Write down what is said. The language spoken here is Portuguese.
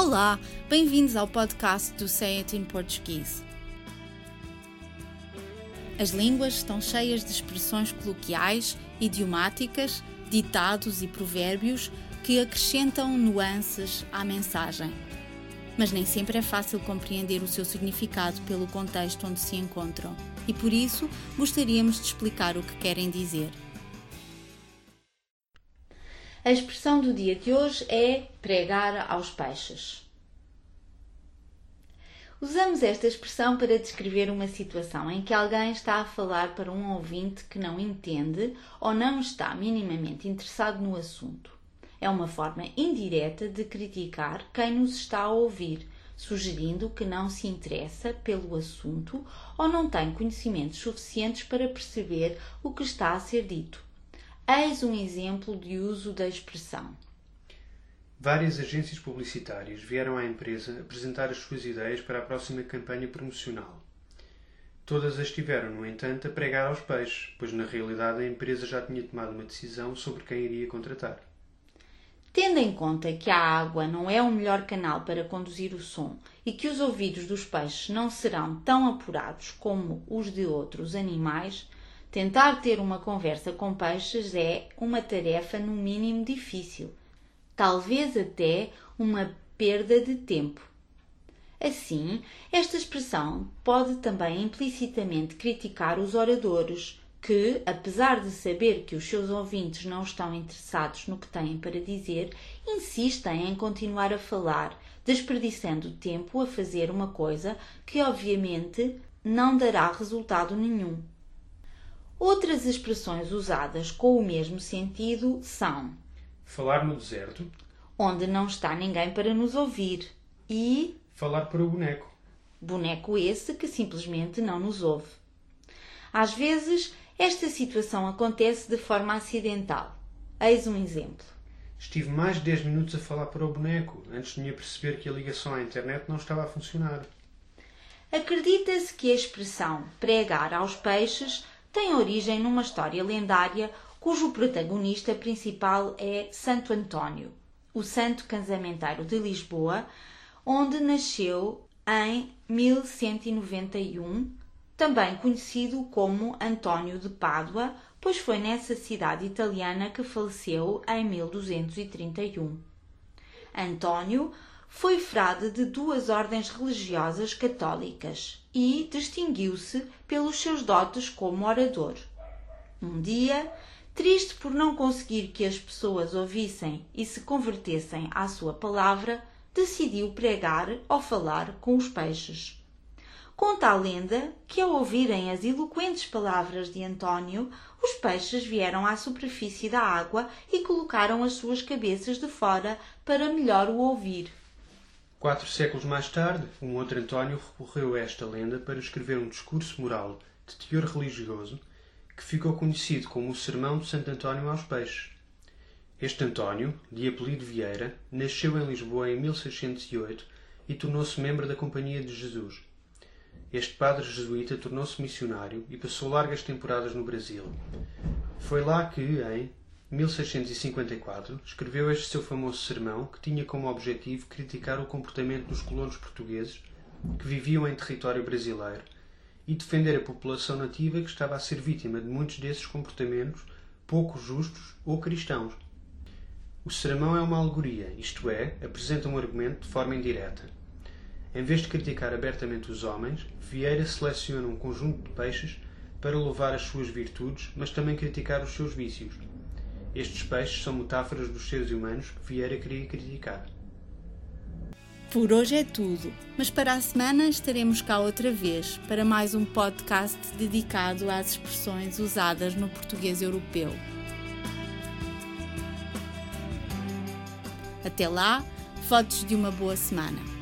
Olá, bem-vindos ao podcast do Say It in Português. As línguas estão cheias de expressões coloquiais, idiomáticas, ditados e provérbios que acrescentam nuances à mensagem. Mas nem sempre é fácil compreender o seu significado pelo contexto onde se encontram, e por isso gostaríamos de explicar o que querem dizer. A expressão do dia de hoje é pregar aos peixes. Usamos esta expressão para descrever uma situação em que alguém está a falar para um ouvinte que não entende ou não está minimamente interessado no assunto. É uma forma indireta de criticar quem nos está a ouvir, sugerindo que não se interessa pelo assunto ou não tem conhecimentos suficientes para perceber o que está a ser dito. Eis um exemplo de uso da expressão. Várias agências publicitárias vieram à empresa apresentar as suas ideias para a próxima campanha promocional. Todas as tiveram, no entanto, a pregar aos peixes, pois na realidade a empresa já tinha tomado uma decisão sobre quem iria contratar. Tendo em conta que a água não é o melhor canal para conduzir o som e que os ouvidos dos peixes não serão tão apurados como os de outros animais, Tentar ter uma conversa com peixes é uma tarefa no mínimo difícil, talvez até uma perda de tempo. Assim, esta expressão pode também implicitamente criticar os oradores, que, apesar de saber que os seus ouvintes não estão interessados no que têm para dizer, insistem em continuar a falar, desperdiçando tempo a fazer uma coisa que, obviamente, não dará resultado nenhum. Outras expressões usadas com o mesmo sentido são falar no deserto, onde não está ninguém para nos ouvir, e falar para o boneco, boneco esse que simplesmente não nos ouve. Às vezes, esta situação acontece de forma acidental. Eis um exemplo. Estive mais de 10 minutos a falar para o boneco antes de me perceber que a ligação à internet não estava a funcionar. Acredita-se que a expressão pregar aos peixes tem origem numa história lendária cujo protagonista principal é Santo António, o santo casamenteiro de Lisboa, onde nasceu em 1191, também conhecido como António de Pádua, pois foi nessa cidade italiana que faleceu em 1231. António foi frade de duas ordens religiosas católicas e distinguiu-se pelos seus dotes como orador. Um dia, triste por não conseguir que as pessoas ouvissem e se convertessem à sua palavra, decidiu pregar ou falar com os peixes. Conta a lenda que, ao ouvirem as eloquentes palavras de António, os peixes vieram à superfície da água e colocaram as suas cabeças de fora para melhor o ouvir. Quatro séculos mais tarde, um outro António recorreu a esta lenda para escrever um discurso moral de teor religioso que ficou conhecido como o Sermão de Santo António aos Peixes. Este António, de apelido Vieira, nasceu em Lisboa em 1608 e tornou-se membro da Companhia de Jesus. Este padre jesuíta tornou-se missionário e passou largas temporadas no Brasil. Foi lá que, em 1654, escreveu este seu famoso sermão que tinha como objetivo criticar o comportamento dos colonos portugueses que viviam em território brasileiro e defender a população nativa que estava a ser vítima de muitos desses comportamentos pouco justos ou cristãos. O sermão é uma alegoria, isto é, apresenta um argumento de forma indireta. Em vez de criticar abertamente os homens, Vieira seleciona um conjunto de peixes para louvar as suas virtudes, mas também criticar os seus vícios. Estes peixes são metáforas dos seres humanos que Vieira queria criticar. Por hoje é tudo, mas para a semana estaremos cá outra vez para mais um podcast dedicado às expressões usadas no português europeu. Até lá, fotos de uma boa semana.